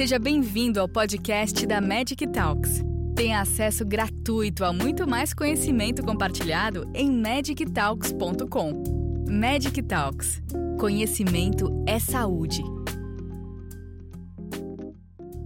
Seja bem-vindo ao podcast da Magic Talks. Tenha acesso gratuito a muito mais conhecimento compartilhado em magictalks.com. Magic Talks. Conhecimento é saúde.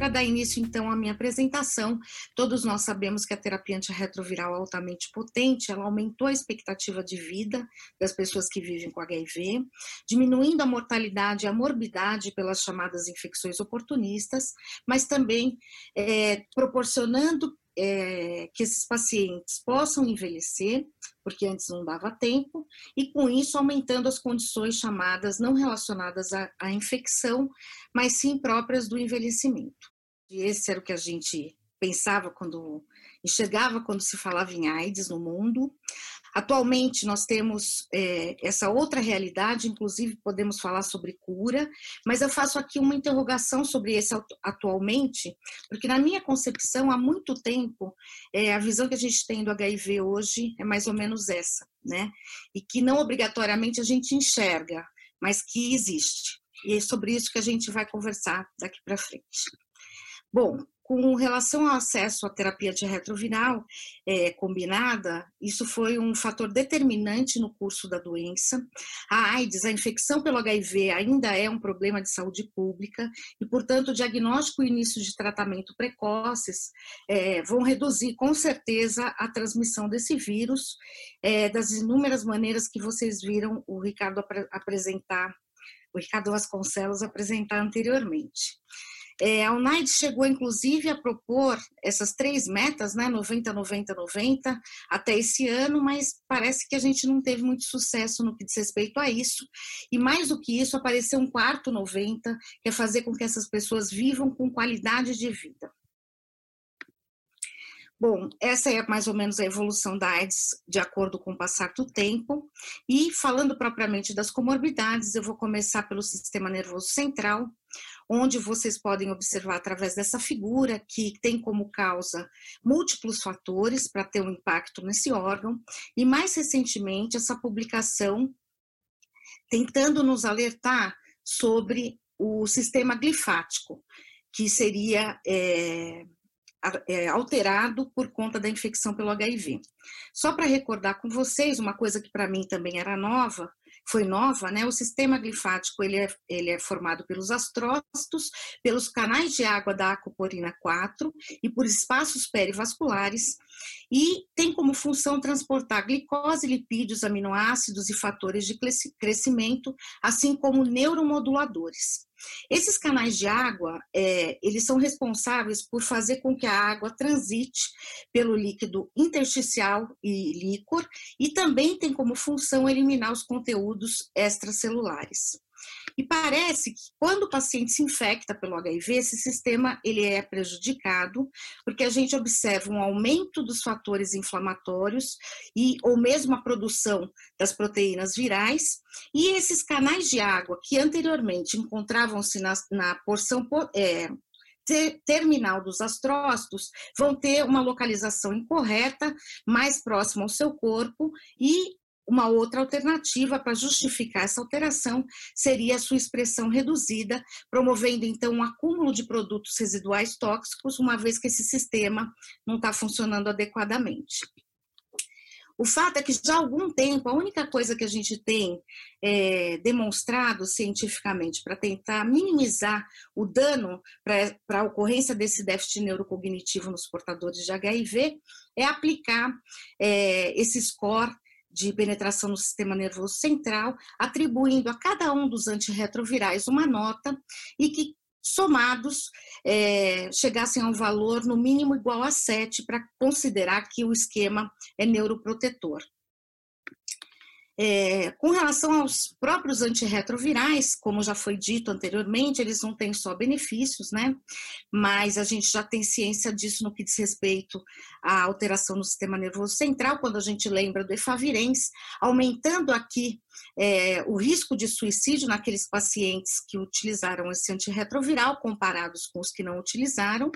Para dar início, então, à minha apresentação, todos nós sabemos que a terapia antirretroviral altamente potente, ela aumentou a expectativa de vida das pessoas que vivem com HIV, diminuindo a mortalidade e a morbidade pelas chamadas infecções oportunistas, mas também é, proporcionando é, que esses pacientes possam envelhecer, porque antes não dava tempo, e com isso aumentando as condições chamadas não relacionadas à, à infecção, mas sim próprias do envelhecimento. Esse era o que a gente pensava quando enxergava quando se falava em AIDS no mundo. Atualmente nós temos é, essa outra realidade, inclusive podemos falar sobre cura, mas eu faço aqui uma interrogação sobre esse atualmente, porque na minha concepção há muito tempo é, a visão que a gente tem do HIV hoje é mais ou menos essa, né? E que não obrigatoriamente a gente enxerga, mas que existe. E é sobre isso que a gente vai conversar daqui para frente. Bom, com relação ao acesso à terapia antirretroviral é, combinada, isso foi um fator determinante no curso da doença. A AIDS, a infecção pelo HIV, ainda é um problema de saúde pública e, portanto, o diagnóstico e início de tratamento precoces é, vão reduzir, com certeza, a transmissão desse vírus, é, das inúmeras maneiras que vocês viram o Ricardo ap apresentar, o Ricardo Vasconcelos apresentar anteriormente. É, a UNAID chegou, inclusive, a propor essas três metas, né, 90, 90, 90, até esse ano, mas parece que a gente não teve muito sucesso no que diz respeito a isso. E mais do que isso, apareceu um quarto 90, que é fazer com que essas pessoas vivam com qualidade de vida. Bom, essa é mais ou menos a evolução da AIDS de acordo com o passar do tempo. E falando propriamente das comorbidades, eu vou começar pelo sistema nervoso central, onde vocês podem observar através dessa figura que tem como causa múltiplos fatores para ter um impacto nesse órgão. E mais recentemente, essa publicação tentando nos alertar sobre o sistema glifático, que seria. É, é, alterado por conta da infecção pelo HIV. Só para recordar com vocês uma coisa que para mim também era nova, foi nova, né? O sistema glifático ele é, ele é formado pelos astrócitos, pelos canais de água da acuporina 4 e por espaços perivasculares e tem como função transportar glicose, lipídios, aminoácidos e fatores de crescimento, assim como neuromoduladores. Esses canais de água, é, eles são responsáveis por fazer com que a água transite pelo líquido intersticial e líquor e também tem como função eliminar os conteúdos extracelulares. E parece que quando o paciente se infecta pelo HIV, esse sistema ele é prejudicado, porque a gente observa um aumento dos fatores inflamatórios e ou mesmo a produção das proteínas virais, e esses canais de água que anteriormente encontravam-se na, na porção é, terminal dos astrócitos vão ter uma localização incorreta, mais próxima ao seu corpo, e uma outra alternativa para justificar essa alteração seria a sua expressão reduzida, promovendo então um acúmulo de produtos residuais tóxicos, uma vez que esse sistema não está funcionando adequadamente. O fato é que já há algum tempo, a única coisa que a gente tem é, demonstrado cientificamente para tentar minimizar o dano para a ocorrência desse déficit neurocognitivo nos portadores de HIV é aplicar é, esse score de penetração no sistema nervoso central, atribuindo a cada um dos antirretrovirais uma nota e que somados é, chegassem a um valor no mínimo igual a 7 para considerar que o esquema é neuroprotetor. É, com relação aos próprios antirretrovirais, como já foi dito anteriormente, eles não têm só benefícios, né? Mas a gente já tem ciência disso no que diz respeito à alteração no sistema nervoso central, quando a gente lembra do efavirenz, aumentando aqui é, o risco de suicídio naqueles pacientes que utilizaram esse antirretroviral comparados com os que não utilizaram,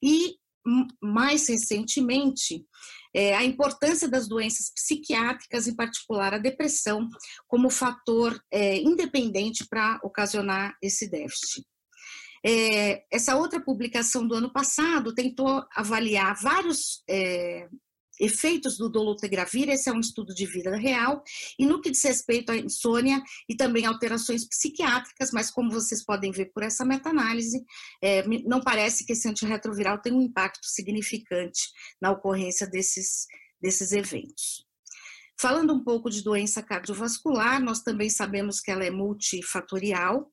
e mais recentemente, é, a importância das doenças psiquiátricas, em particular a depressão, como fator é, independente para ocasionar esse déficit. É, essa outra publicação do ano passado tentou avaliar vários é, efeitos do dolutegravir, esse é um estudo de vida real, e no que diz respeito à insônia e também alterações psiquiátricas, mas como vocês podem ver por essa meta-análise, é, não parece que esse antirretroviral tem um impacto significante na ocorrência desses, desses eventos. Falando um pouco de doença cardiovascular, nós também sabemos que ela é multifatorial,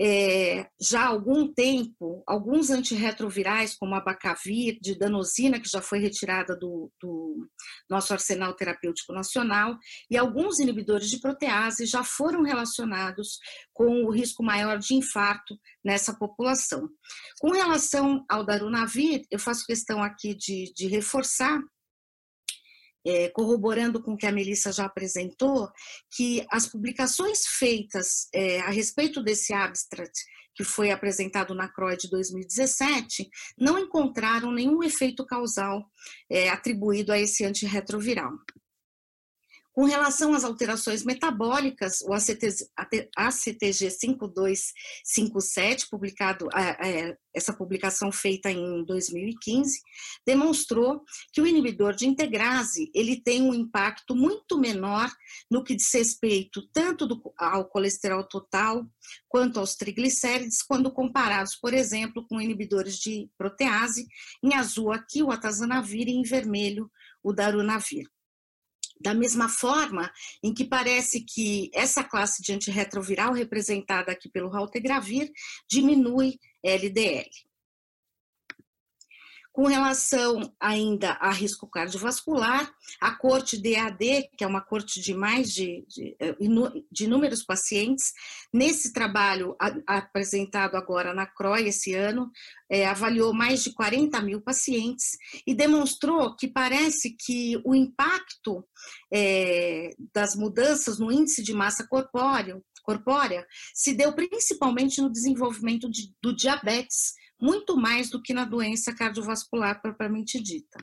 é, já há algum tempo, alguns antirretrovirais, como a Bacavir, de danosina, que já foi retirada do, do, nosso arsenal terapêutico nacional, e alguns inibidores de protease já foram relacionados com o risco maior de infarto nessa população. Com relação ao darunavir, eu faço questão aqui de, de reforçar é, corroborando com o que a Melissa já apresentou, que as publicações feitas é, a respeito desse abstract que foi apresentado na CROI de 2017 não encontraram nenhum efeito causal é, atribuído a esse antirretroviral. Com relação às alterações metabólicas, o ACTG 5257, publicado, é, essa publicação feita em 2015, demonstrou que o inibidor de integrase ele tem um impacto muito menor no que diz respeito tanto do, ao colesterol total quanto aos triglicérides, quando comparados, por exemplo, com inibidores de protease, em azul aqui o atazanavir e em vermelho o darunavir. Da mesma forma em que parece que essa classe de antirretroviral, representada aqui pelo Raltegravir, diminui LDL. Com relação ainda a risco cardiovascular, a corte DAD, que é uma corte de mais de, de, eh, de inúmeros pacientes, nesse trabalho apresentado agora na CROI esse ano, é, avaliou mais de 40 mil pacientes e demonstrou que parece que o impacto é, das mudanças no índice de massa corpórea se deu principalmente no desenvolvimento de, do diabetes, muito mais do que na doença cardiovascular propriamente dita.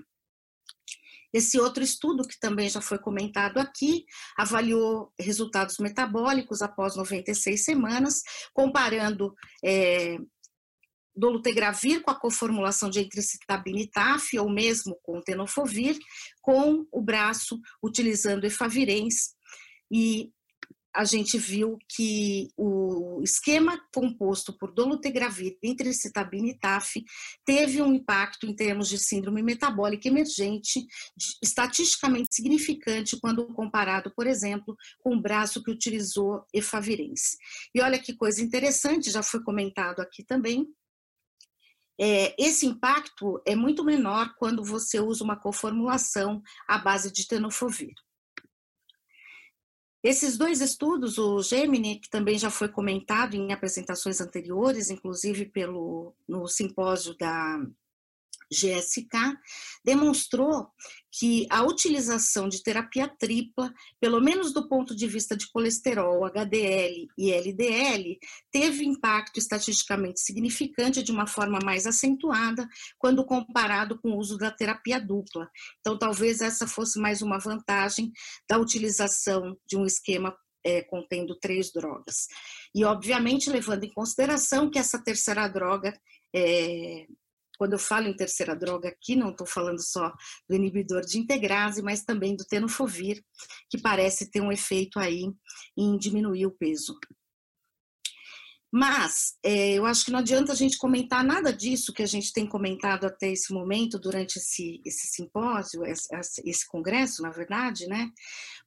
Esse outro estudo, que também já foi comentado aqui, avaliou resultados metabólicos após 96 semanas, comparando é, dolutegravir com a coformulação de entricitabina e TAF, ou mesmo com tenofovir, com o braço utilizando efavirenz, e a gente viu que o esquema composto por dolutegravir, entricitabina e TAF teve um impacto em termos de síndrome metabólica emergente estatisticamente significante quando comparado, por exemplo, com o braço que utilizou efavirenz. E olha que coisa interessante, já foi comentado aqui também, é, esse impacto é muito menor quando você usa uma coformulação à base de tenofovir. Esses dois estudos, o Gemini, que também já foi comentado em apresentações anteriores, inclusive pelo, no simpósio da GSK, demonstrou que a utilização de terapia tripla, pelo menos do ponto de vista de colesterol, HDL e LDL, teve impacto estatisticamente significante de uma forma mais acentuada quando comparado com o uso da terapia dupla. Então, talvez essa fosse mais uma vantagem da utilização de um esquema é, contendo três drogas. E, obviamente, levando em consideração que essa terceira droga é, quando eu falo em terceira droga aqui, não estou falando só do inibidor de integrase, mas também do tenofovir, que parece ter um efeito aí em diminuir o peso. Mas é, eu acho que não adianta a gente comentar nada disso que a gente tem comentado até esse momento, durante esse, esse simpósio, esse, esse congresso, na verdade, né?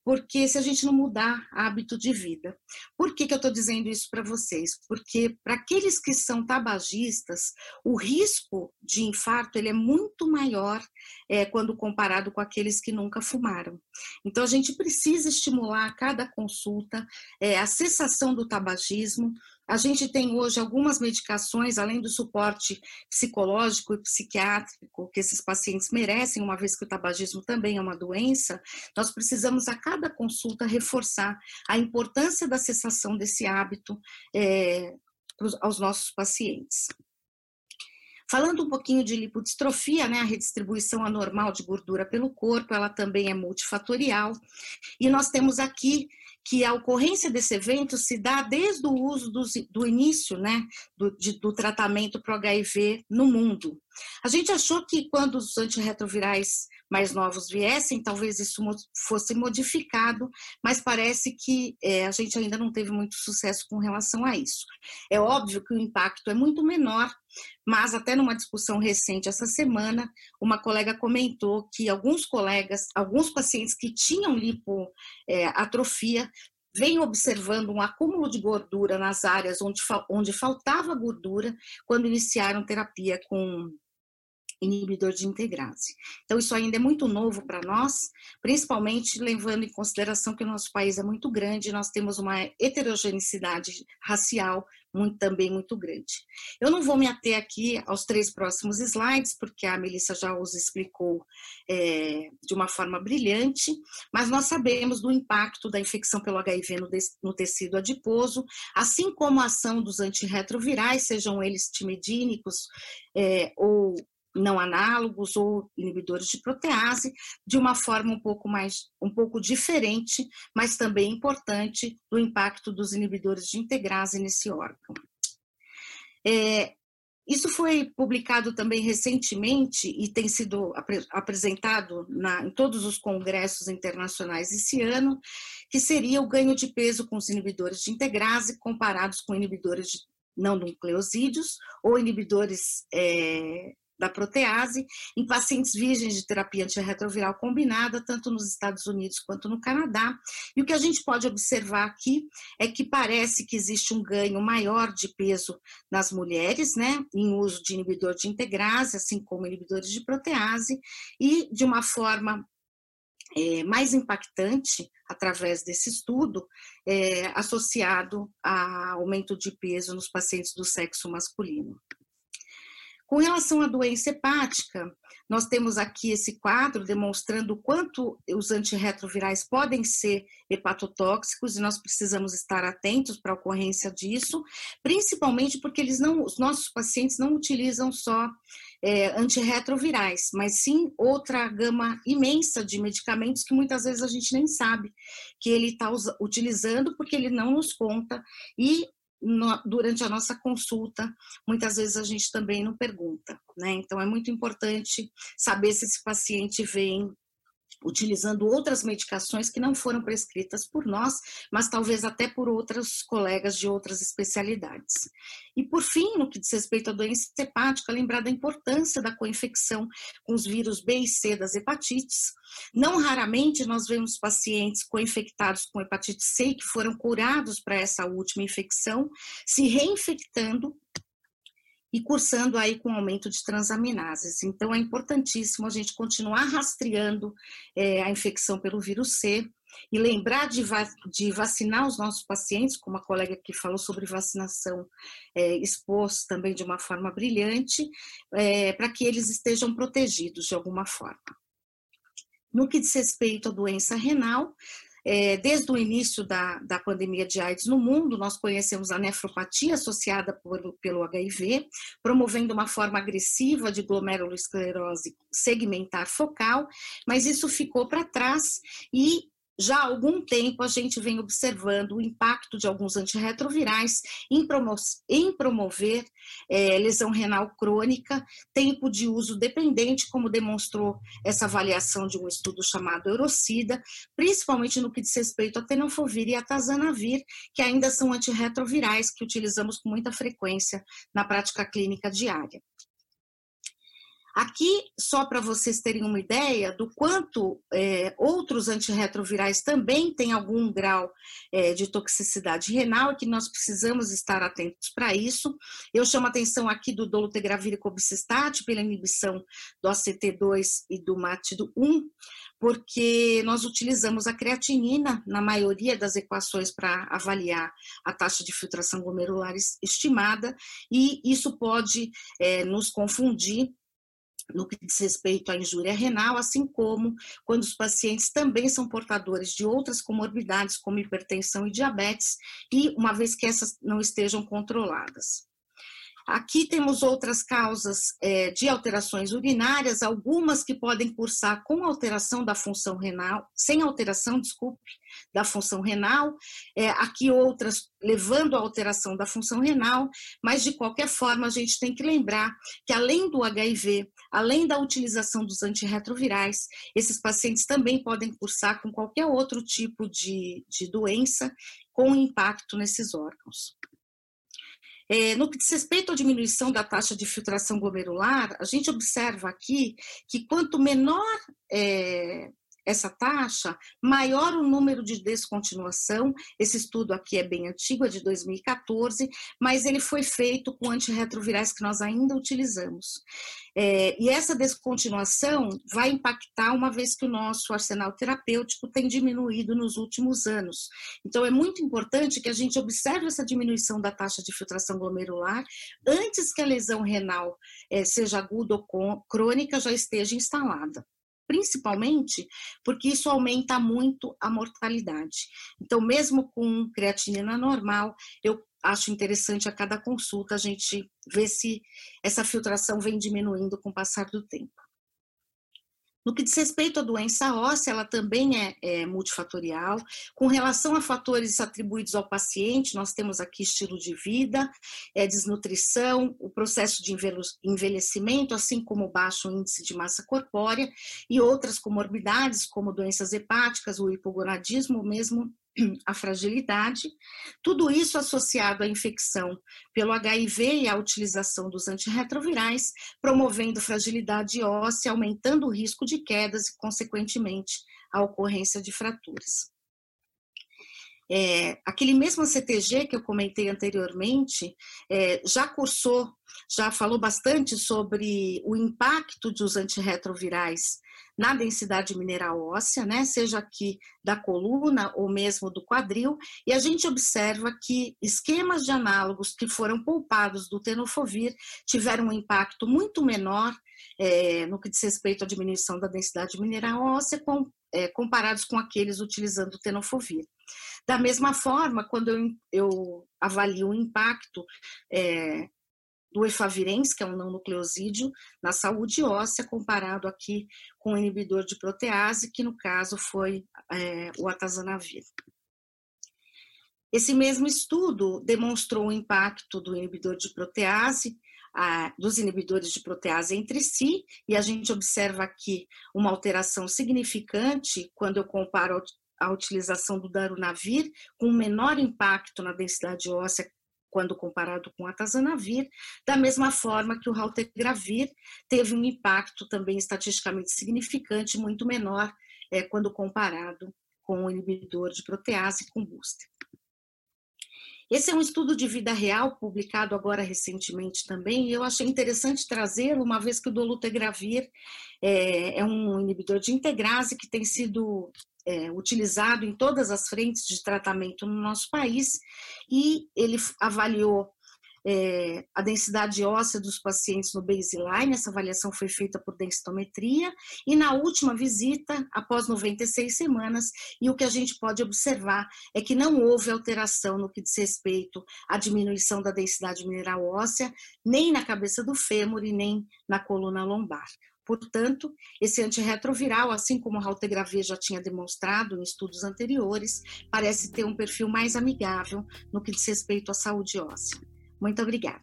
Porque se a gente não mudar hábito de vida. Por que, que eu estou dizendo isso para vocês? Porque para aqueles que são tabagistas, o risco de infarto ele é muito maior é, quando comparado com aqueles que nunca fumaram. Então a gente precisa estimular a cada consulta é, a cessação do tabagismo, a gente tem hoje algumas medicações, além do suporte psicológico e psiquiátrico que esses pacientes merecem, uma vez que o tabagismo também é uma doença, nós precisamos a cada consulta reforçar a importância da cessação desse hábito é, aos nossos pacientes. Falando um pouquinho de lipodistrofia, né, a redistribuição anormal de gordura pelo corpo, ela também é multifatorial. E nós temos aqui que a ocorrência desse evento se dá desde o uso do, do início né, do, de, do tratamento para o HIV no mundo. A gente achou que quando os antirretrovirais mais novos viessem, talvez isso fosse modificado, mas parece que é, a gente ainda não teve muito sucesso com relação a isso. É óbvio que o impacto é muito menor, mas até numa discussão recente essa semana, uma colega comentou que alguns colegas, alguns pacientes que tinham lipoatrofia, é, vem observando um acúmulo de gordura nas áreas onde, onde faltava gordura quando iniciaram terapia com inibidor de integrase. Então, isso ainda é muito novo para nós, principalmente levando em consideração que o nosso país é muito grande, nós temos uma heterogeneidade racial muito, também muito grande. Eu não vou me ater aqui aos três próximos slides, porque a Melissa já os explicou é, de uma forma brilhante, mas nós sabemos do impacto da infecção pelo HIV no, no tecido adiposo, assim como a ação dos antirretrovirais, sejam eles timidínicos é, ou não análogos ou inibidores de protease, de uma forma um pouco mais, um pouco diferente, mas também importante do impacto dos inibidores de integrase nesse órgão. É, isso foi publicado também recentemente e tem sido ap apresentado na, em todos os congressos internacionais esse ano, que seria o ganho de peso com os inibidores de integrase comparados com inibidores de não nucleosídeos ou inibidores é, da protease em pacientes virgens de terapia antirretroviral combinada, tanto nos Estados Unidos quanto no Canadá. E o que a gente pode observar aqui é que parece que existe um ganho maior de peso nas mulheres, né, em uso de inibidor de integrase, assim como inibidores de protease, e de uma forma é, mais impactante através desse estudo, é, associado a aumento de peso nos pacientes do sexo masculino. Com relação à doença hepática, nós temos aqui esse quadro demonstrando o quanto os antirretrovirais podem ser hepatotóxicos e nós precisamos estar atentos para a ocorrência disso, principalmente porque eles não, os nossos pacientes não utilizam só é, antirretrovirais, mas sim outra gama imensa de medicamentos que muitas vezes a gente nem sabe que ele está utilizando porque ele não nos conta e no, durante a nossa consulta, muitas vezes a gente também não pergunta, né? Então é muito importante saber se esse paciente vem utilizando outras medicações que não foram prescritas por nós, mas talvez até por outros colegas de outras especialidades. E por fim, no que diz respeito à doença hepática, lembrar da importância da coinfecção com os vírus B e C das hepatites. Não raramente nós vemos pacientes coinfectados com hepatite C que foram curados para essa última infecção, se reinfectando e cursando aí com aumento de transaminases. Então, é importantíssimo a gente continuar rastreando é, a infecção pelo vírus C e lembrar de, va de, vacinar os nossos pacientes, como a colega que falou sobre vacinação é, expôs também de uma forma brilhante, é, para que eles estejam protegidos de alguma forma. No que diz respeito à doença renal, desde o início da, da pandemia de AIDS no mundo, nós conhecemos a nefropatia associada por, pelo HIV, promovendo uma forma agressiva de glomerulosclerose segmentar focal, mas isso ficou para trás e já há algum tempo a gente vem observando o impacto de alguns antirretrovirais em, promo em promover é, lesão renal crônica, tempo de uso dependente, como demonstrou essa avaliação de um estudo chamado Eurocida, principalmente no que diz respeito a tenofovir e a tazanavir, que ainda são antirretrovirais que utilizamos com muita frequência na prática clínica diária. Aqui, só para vocês terem uma ideia do quanto é, outros antirretrovirais também têm algum grau é, de toxicidade renal e que nós precisamos estar atentos para isso. Eu chamo a atenção aqui do dolutegravir e cobicistat pela inibição do ACT2 e do MAT1, porque nós utilizamos a creatinina na maioria das equações para avaliar a taxa de filtração glomerular estimada, e isso pode é, nos confundir no que diz respeito à injúria renal, assim como quando os pacientes também são portadores de outras comorbidades, como hipertensão e diabetes, e uma vez que essas não estejam controladas. Aqui temos outras causas é, de alterações urinárias, algumas que podem cursar com alteração da função renal, sem alteração, desculpe, da função renal, é, aqui outras levando à alteração da função renal, mas de qualquer forma a gente tem que lembrar que além do HIV, além da utilização dos antirretrovirais, esses pacientes também podem cursar com qualquer outro tipo de, de doença com impacto nesses órgãos. É, no que diz respeito à diminuição da taxa de filtração glomerular, a gente observa aqui que quanto menor é, essa taxa, maior o número de descontinuação. Esse estudo aqui é bem antigo, é de 2014, mas ele foi feito com antirretrovirais que nós ainda utilizamos. É, e essa descontinuação vai impactar uma vez que o nosso arsenal terapêutico tem diminuído nos últimos anos. Então, é muito importante que a gente observe essa diminuição da taxa de filtração glomerular antes que a lesão renal é, seja aguda ou crônica já esteja instalada principalmente porque isso aumenta muito a mortalidade. Então, mesmo com creatinina normal, eu acho interessante a cada consulta a gente ver se essa filtração vem diminuindo com o passar do tempo. No que diz respeito à doença óssea, ela também é, é, multifatorial. Com relação a fatores atribuídos ao paciente, nós temos aqui estilo de vida, é, desnutrição, o processo de envelhecimento, assim como baixo índice de massa corpórea e outras comorbidades, como doenças hepáticas, o hipogonadismo, mesmo a fragilidade, tudo isso associado à infecção pelo HIV e à utilização dos antirretrovirais, promovendo fragilidade óssea, aumentando o risco de quedas e, consequentemente, a ocorrência de fraturas. É, aquele mesmo CTG que eu comentei anteriormente é, já cursou, já falou bastante sobre o impacto dos antirretrovirais na densidade mineral óssea, né, seja aqui da coluna ou mesmo do quadril, e a gente observa que esquemas de análogos que foram poupados do tenofovir tiveram um impacto muito menor é, no que diz respeito à diminuição da densidade mineral óssea com, é, comparados com aqueles utilizando o tenofovir. Da mesma forma, quando eu, eu avalio o impacto é, do efavirenz, que é um não nucleosídeo, na saúde óssea, comparado aqui com o inibidor de protease, que no caso foi é, o atazanavir. Esse mesmo estudo demonstrou o impacto do inibidor de protease, a, dos inibidores de protease entre si, e a gente observa aqui uma alteração significante quando eu comparo a utilização do darunavir com menor impacto na densidade óssea quando comparado com a atazanavir, da mesma forma que o raltegravir teve um impacto também estatisticamente significante, muito menor é, quando comparado com o inibidor de protease com booster. Esse é um estudo de vida real, publicado agora recentemente também, e eu achei interessante trazê-lo, uma vez que o dolutegravir é, é um inibidor de integrase que tem sido é, utilizado em todas as frentes de tratamento no nosso país, e ele avaliou é, a densidade óssea dos pacientes no baseline, essa avaliação foi feita por densitometria, e na última visita, após 96 semanas, e o que a gente pode observar é que não houve alteração no que diz respeito à diminuição da densidade mineral óssea, nem na cabeça do fêmur e nem na coluna lombar. Portanto, esse antirretroviral, assim como o raltegravir já tinha demonstrado em estudos anteriores, parece ter um perfil mais amigável no que diz respeito à saúde óssea. Muito obrigada.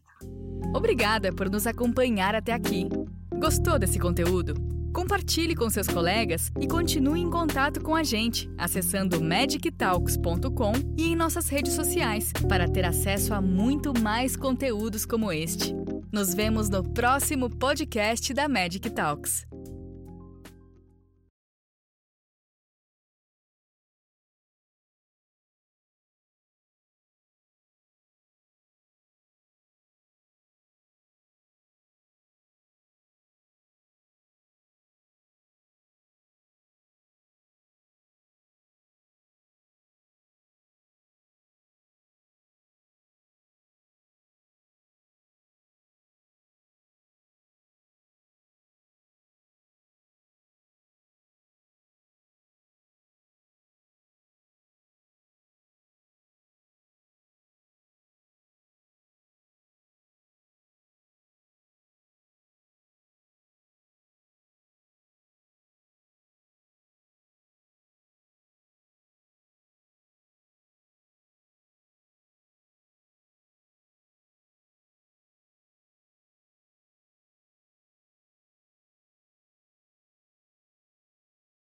Obrigada por nos acompanhar até aqui. Gostou desse conteúdo? Compartilhe com seus colegas e continue em contato com a gente acessando magictalks.com e em nossas redes sociais para ter acesso a muito mais conteúdos como este. Nos vemos no próximo podcast da Magic Talks.